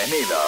Bienvenidos.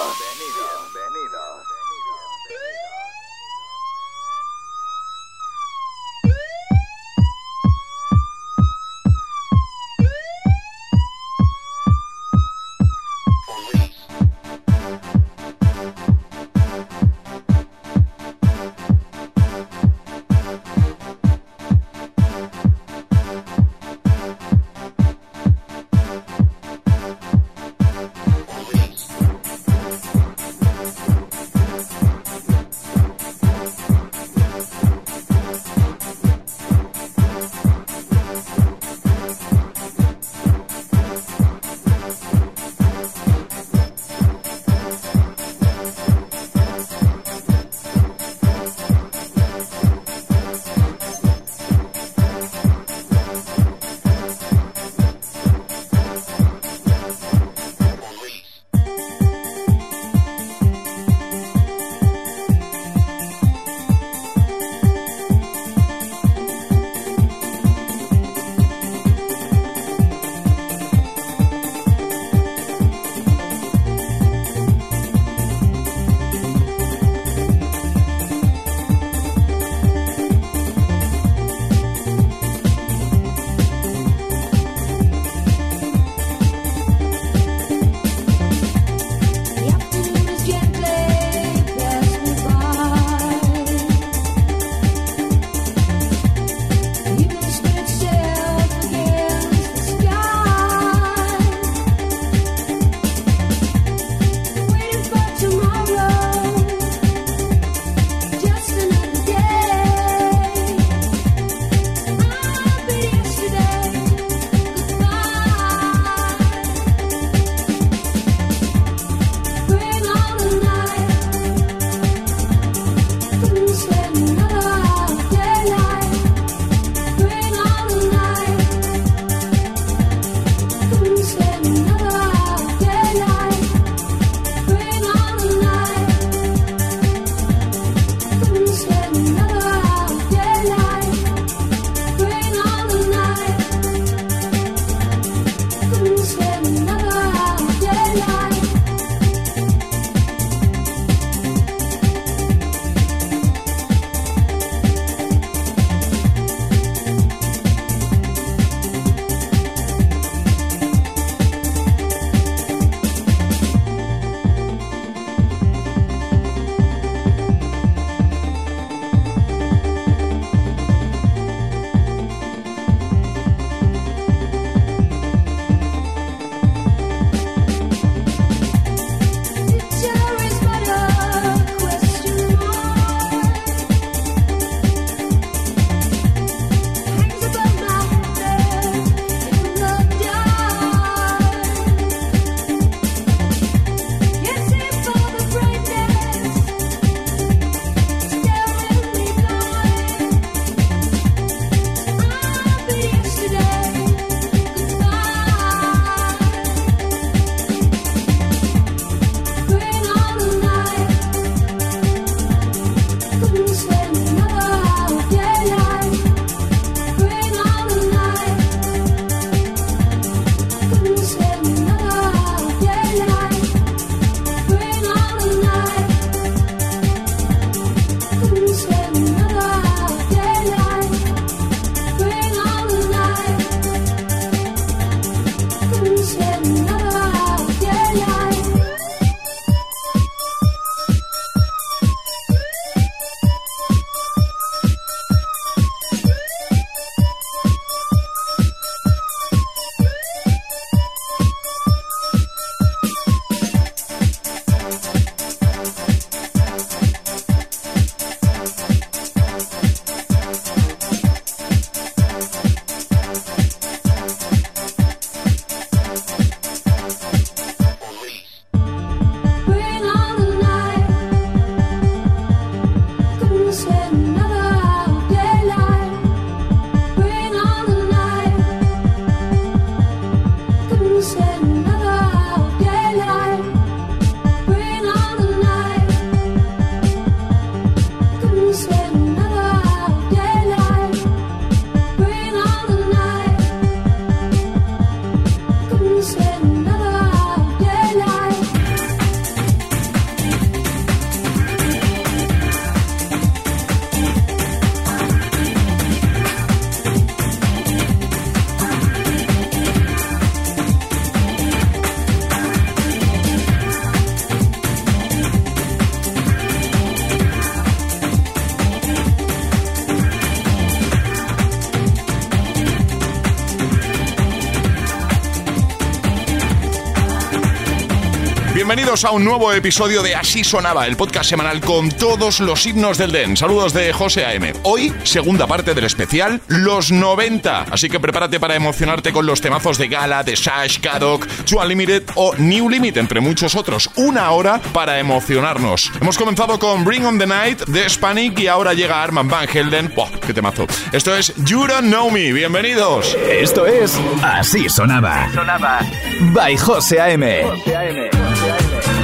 Bienvenidos a un nuevo episodio de Así Sonaba, el podcast semanal con todos los himnos del Den. Saludos de José A.M. Hoy, segunda parte del especial, los 90. Así que prepárate para emocionarte con los temazos de Gala, de Sash, Kadok, Two Unlimited o New Limit, entre muchos otros. Una hora para emocionarnos. Hemos comenzado con Bring on the Night de Spanic y ahora llega Arman Van Helden. ¡Wow! ¡Qué temazo! Esto es You Don't Know Me. Bienvenidos. Esto es Así Sonaba. Así sonaba. By José A.M. José A.M. Valley.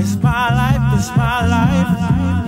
It's my life, it's my life.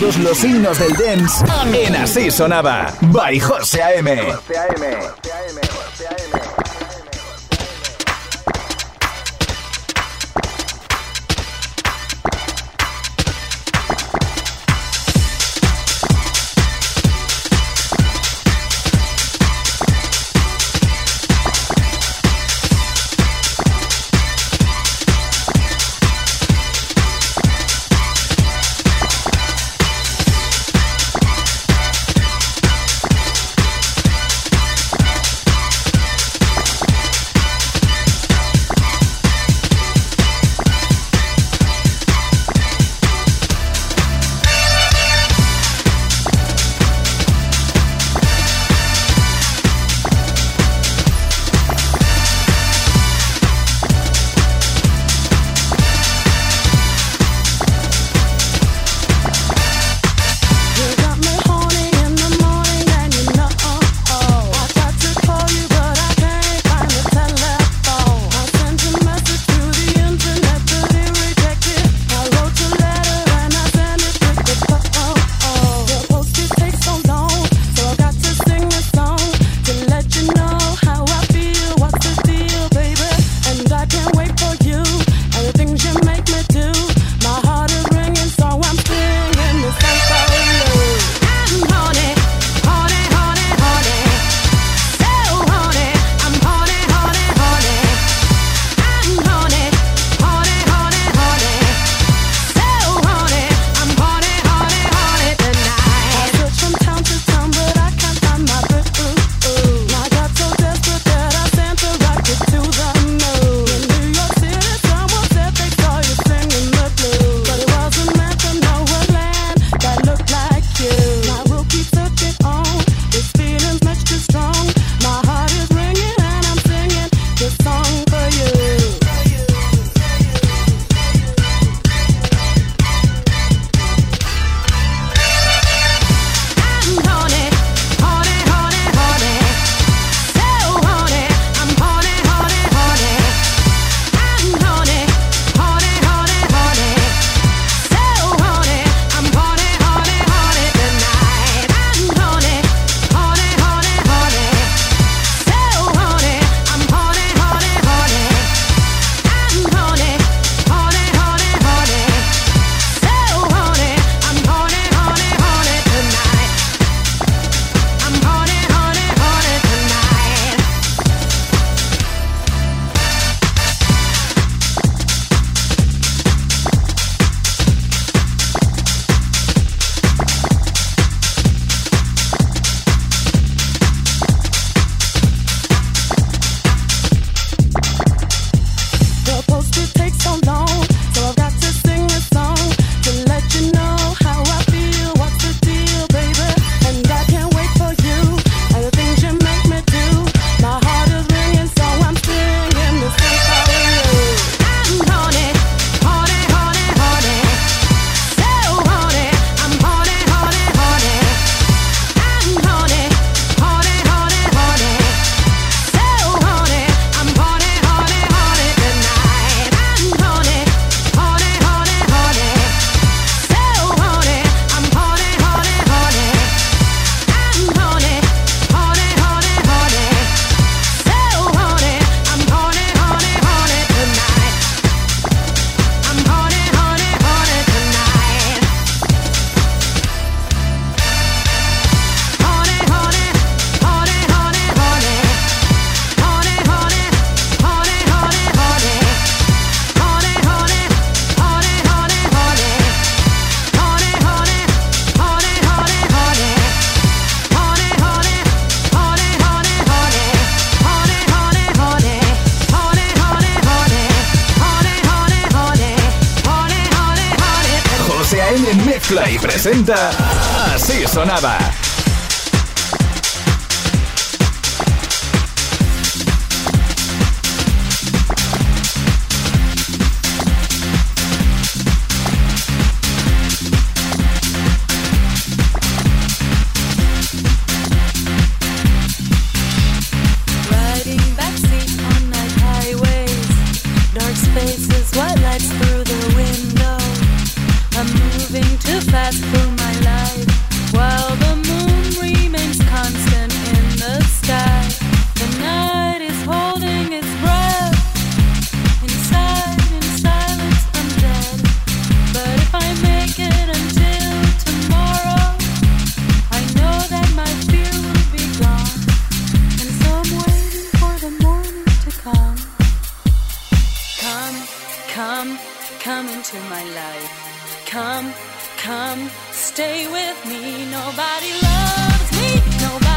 Los signos del dance en Así Sonaba. By José A.M. Play Así sonaba. Come, come, stay with me. Nobody loves me. Nobody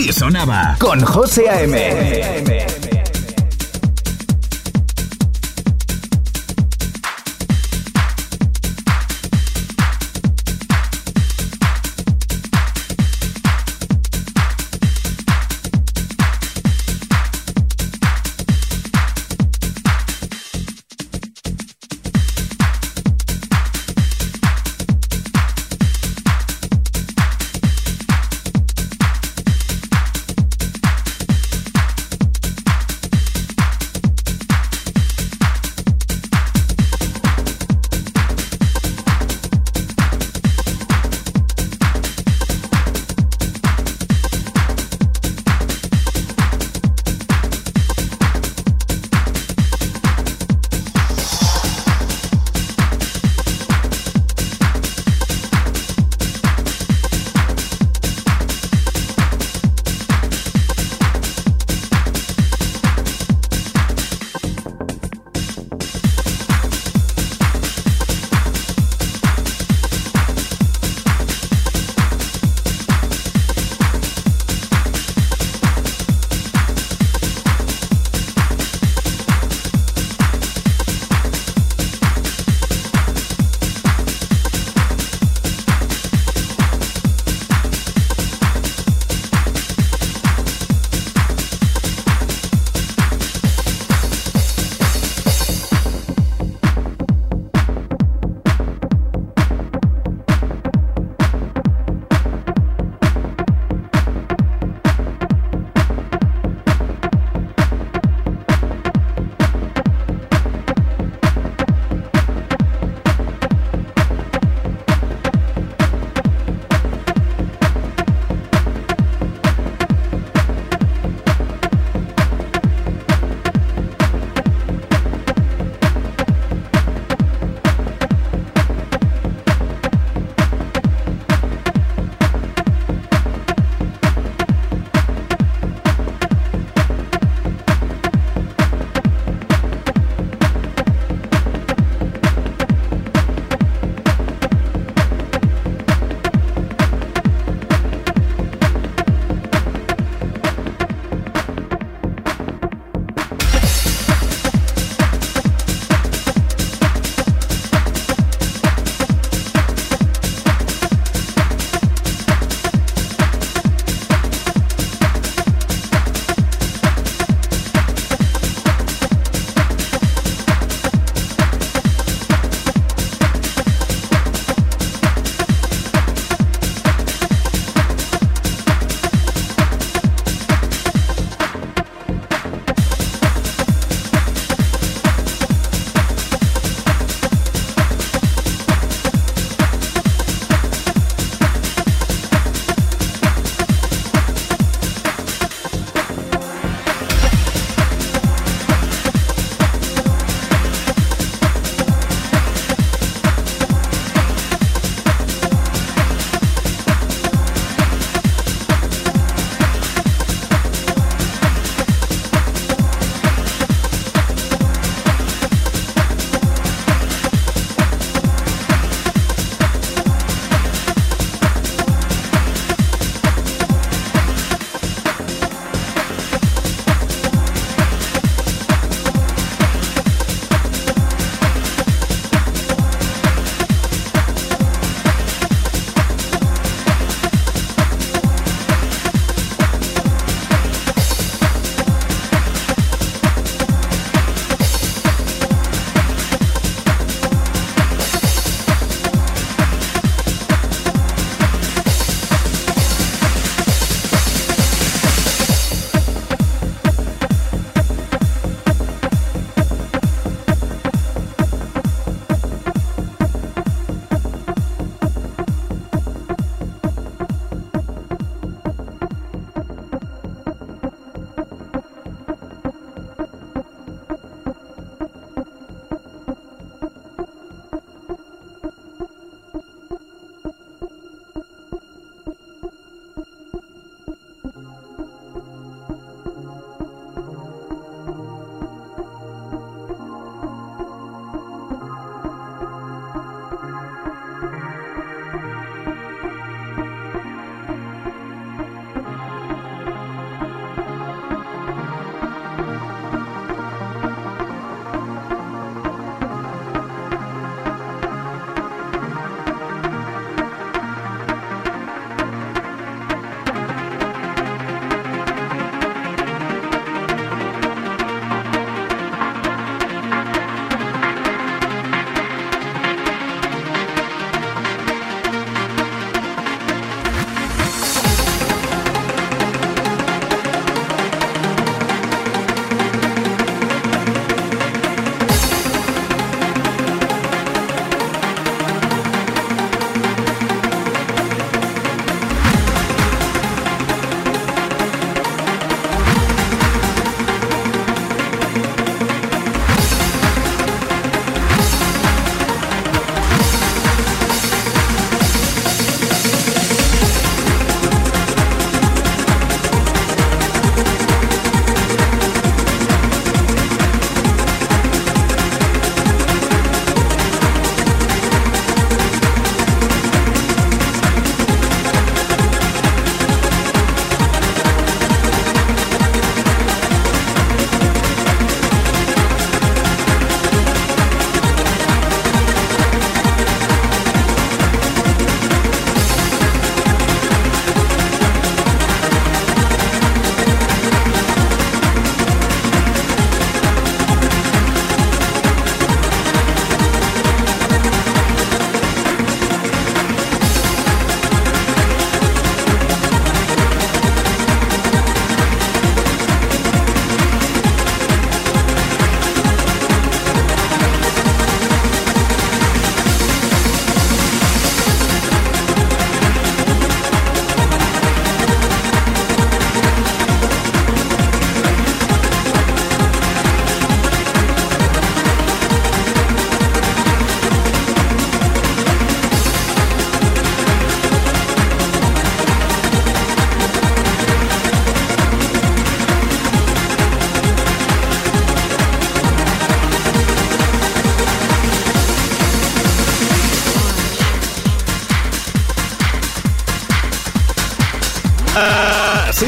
Así sonaba con José A.M.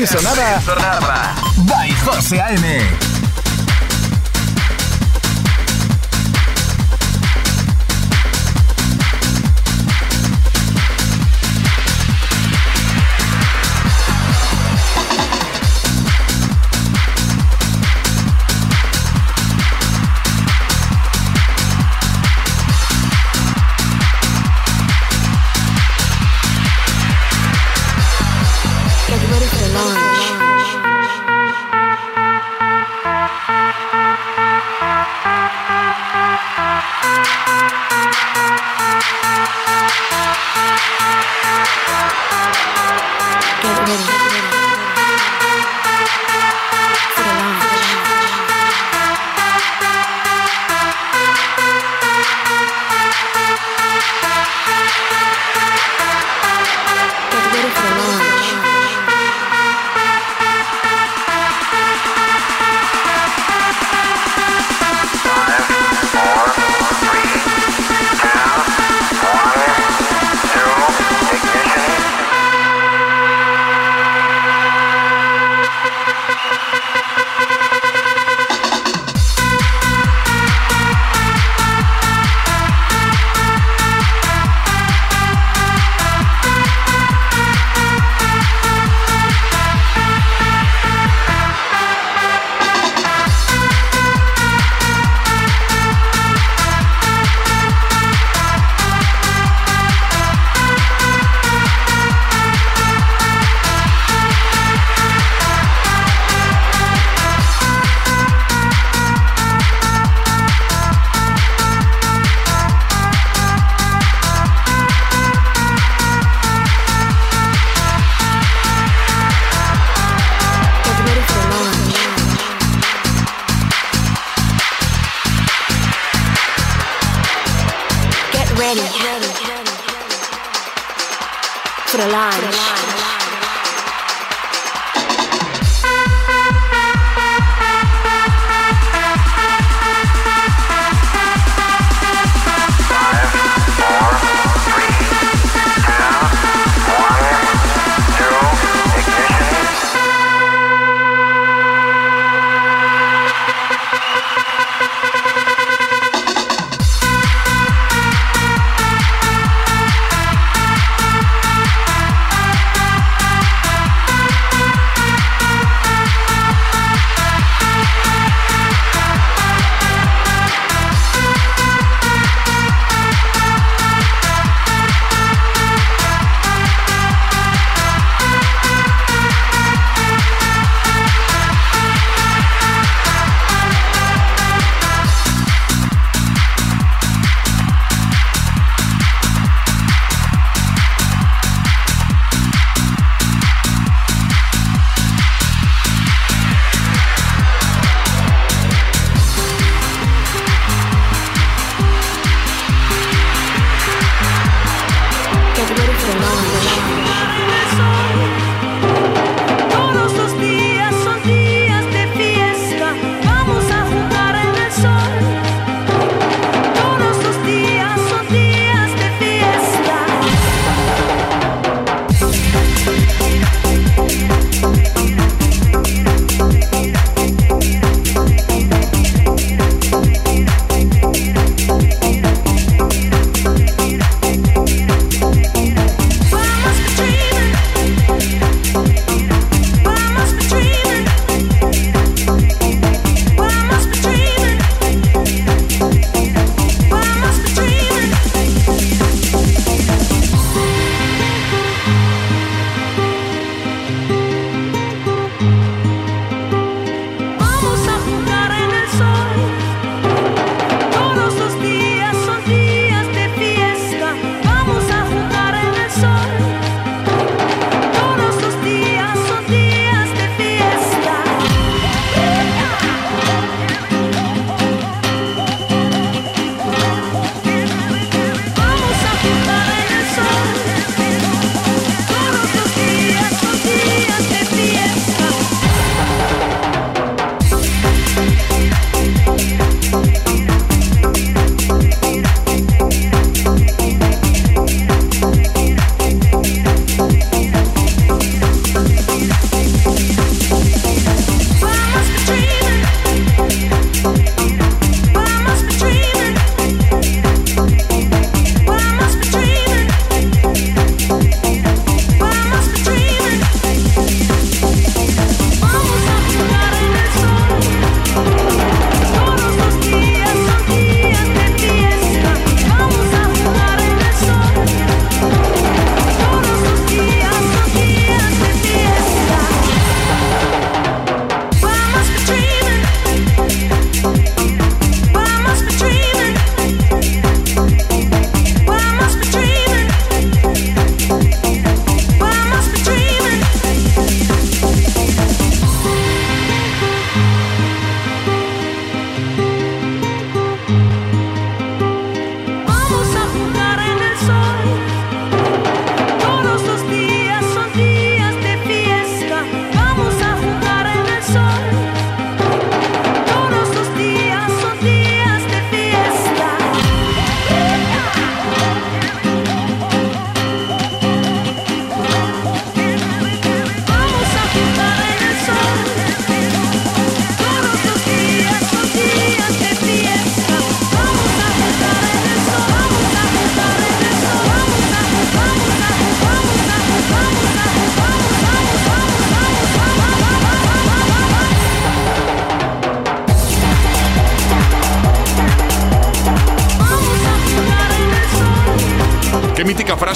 Sonaba. By José A.M.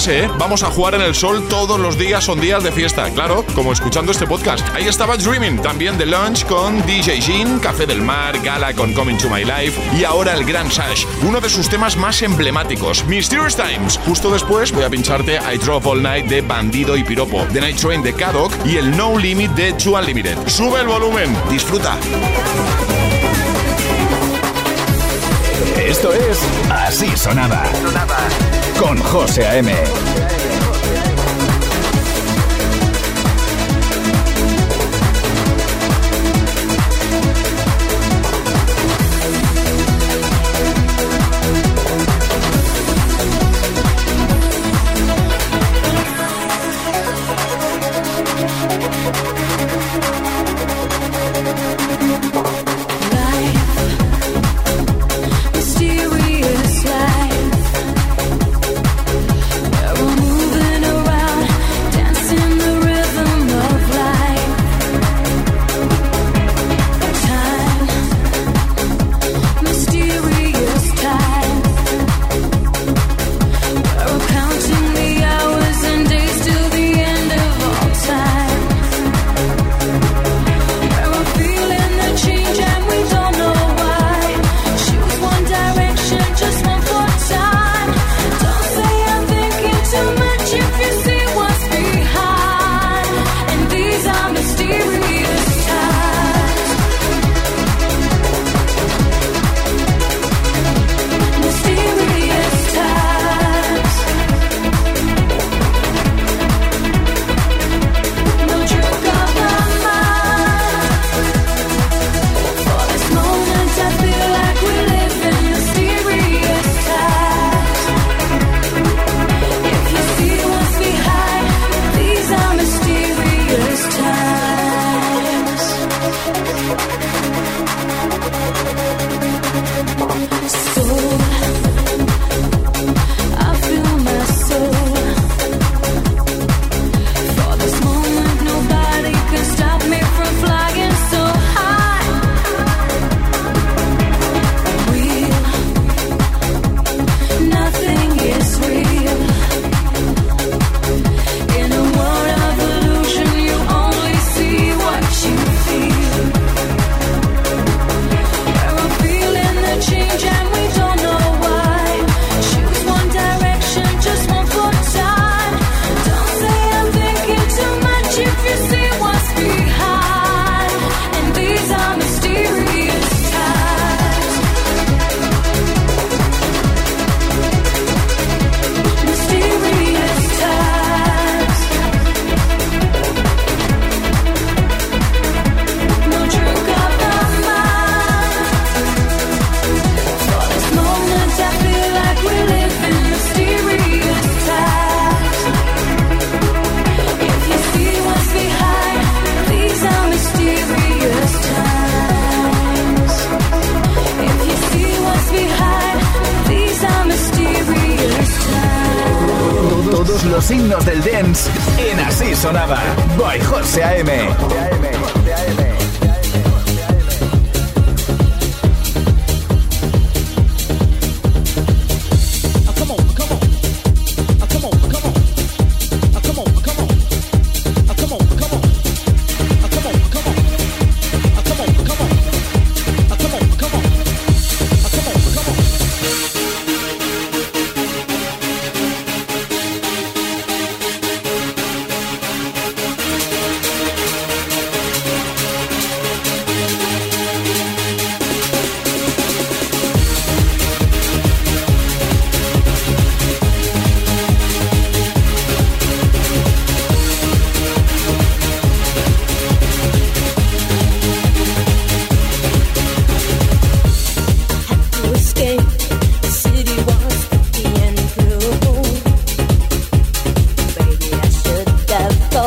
¿eh? Vamos a jugar en el sol todos los días, son días de fiesta. Claro, como escuchando este podcast. Ahí estaba Dreaming, también de Lunch con DJ Jean, Café del Mar, Gala con Coming to My Life y ahora el Grand Sash, uno de sus temas más emblemáticos, Mysterious Times. Justo después voy a pincharte I Drove All Night de Bandido y Piropo, The Night Train de Kadok y el No Limit de Two Unlimited. Sube el volumen, disfruta. Esto es Así Sonaba. Con José A.M.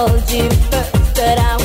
told you first that I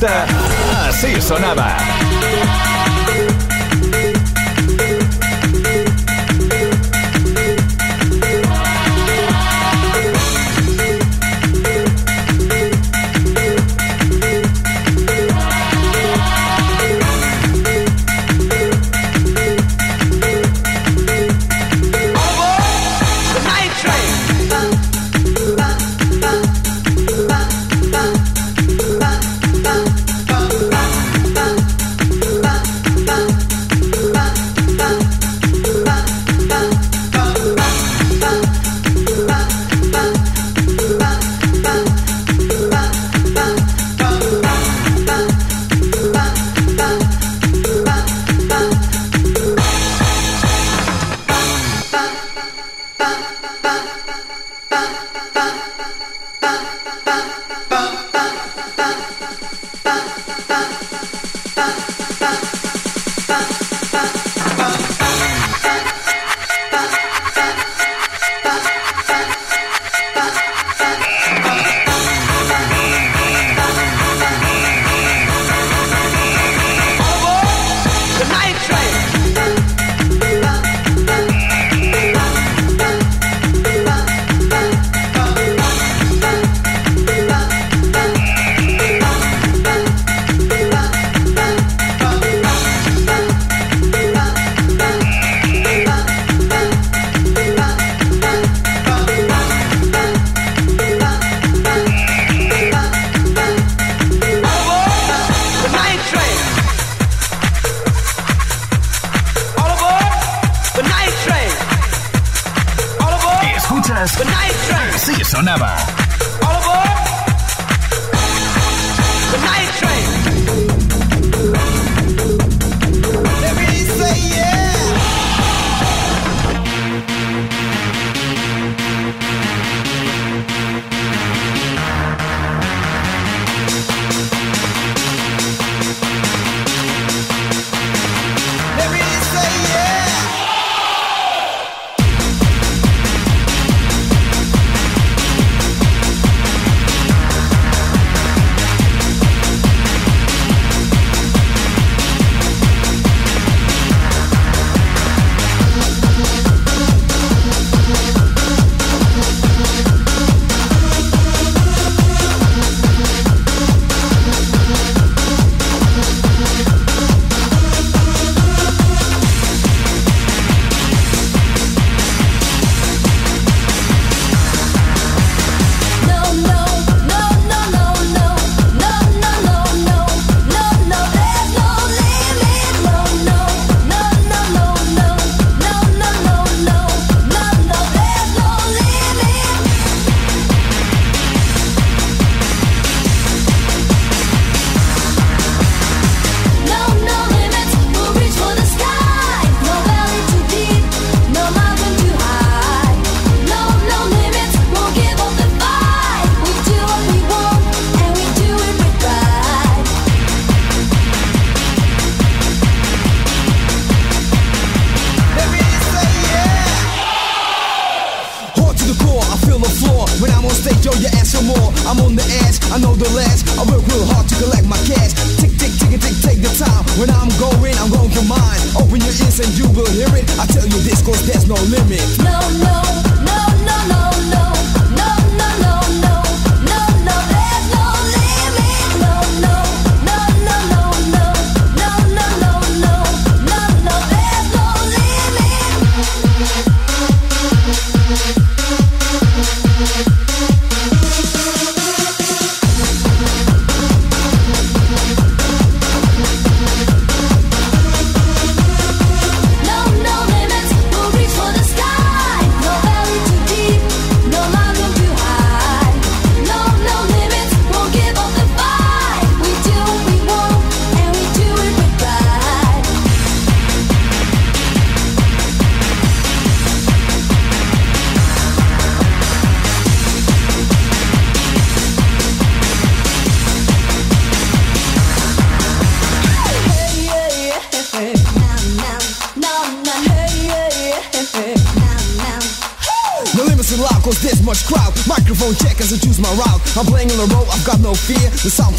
Night train.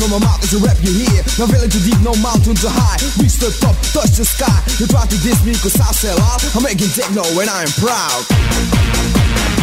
From my mouth is a rap you hear. No valley too deep, no mountain too high. Reach the top, touch the sky. You try to diss me cause I sell out. I'm making techno and I am proud.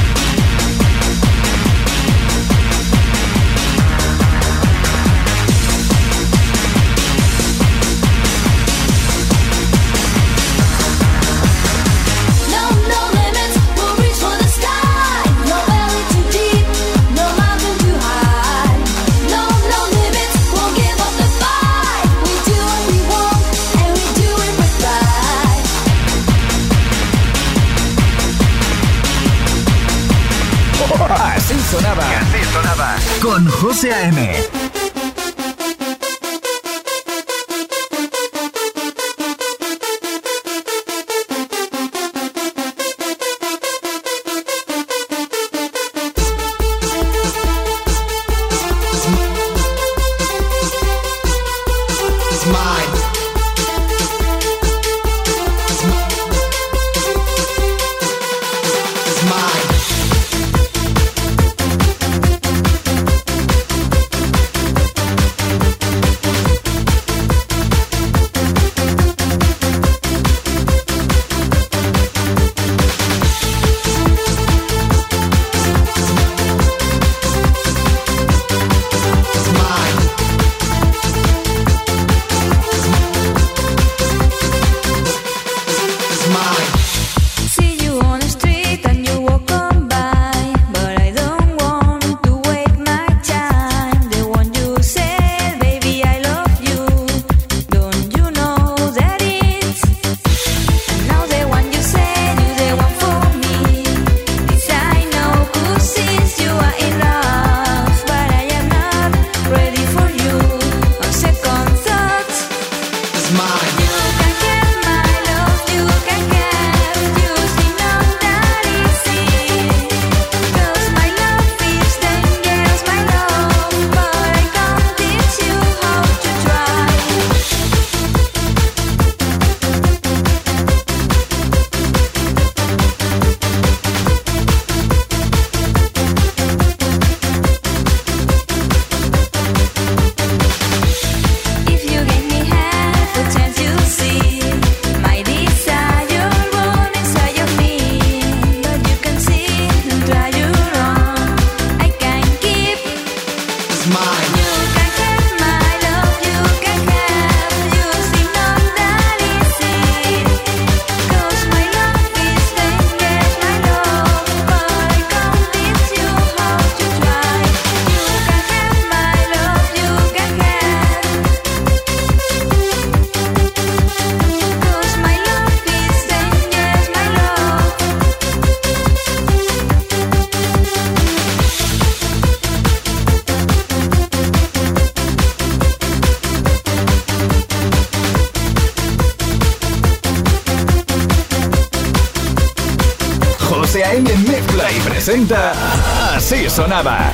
Así sonaba.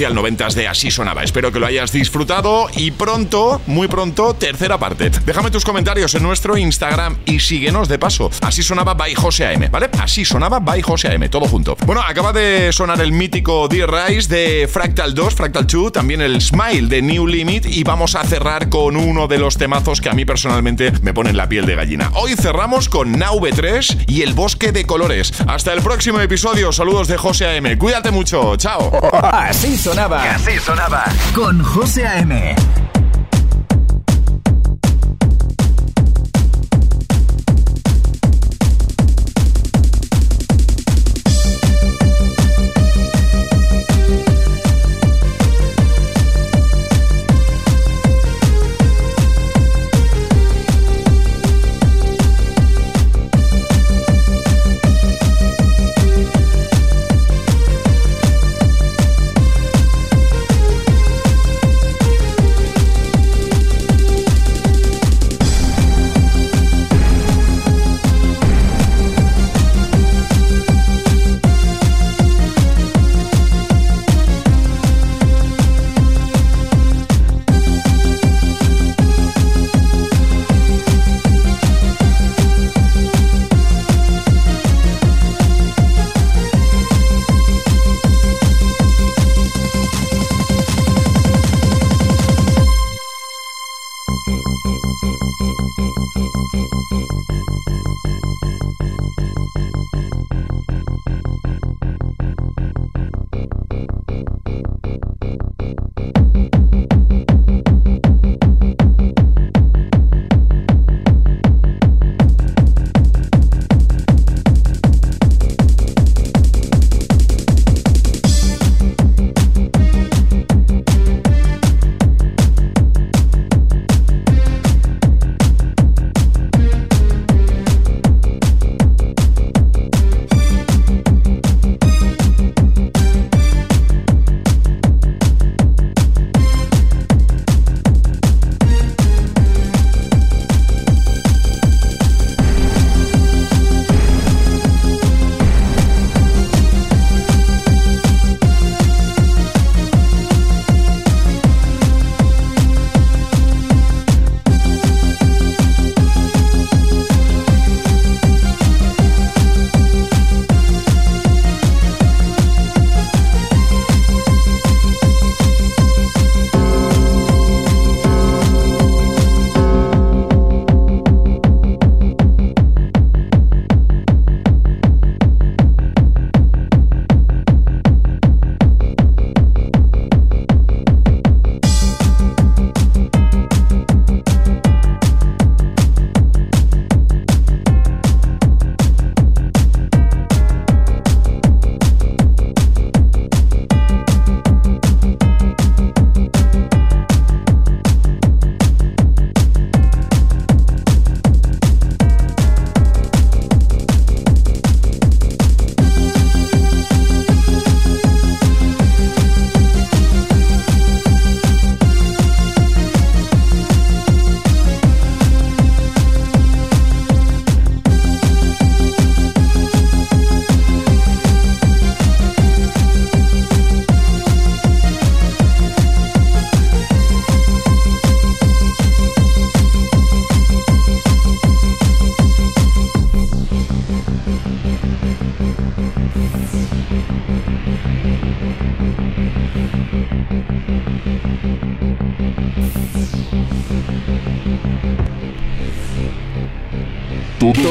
Especial noventas de Así Sonaba. Espero que lo hayas disfrutado y pronto, muy pronto, tercera parte. Déjame tus comentarios en nuestro Instagram y síguenos de paso. Así sonaba by José AM, ¿vale? Así sonaba by José AM, todo junto. Bueno, acaba de sonar el mítico Dear Rise de Fractal 2, Fractal 2, también el Smile de New Limit y vamos a cerrar con uno de los temazos que a mí personalmente me ponen la piel de gallina. Hoy cerramos con Now 3 y el Bosque de Colores. Hasta el próximo episodio. Saludos de José AM. Cuídate mucho. Chao. Así sonaba. Así sonaba. Con José AM.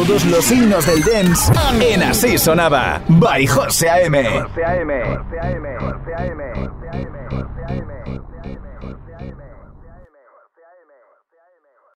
Los signos del dance en Así Sonaba. By. José A.M. José A.M.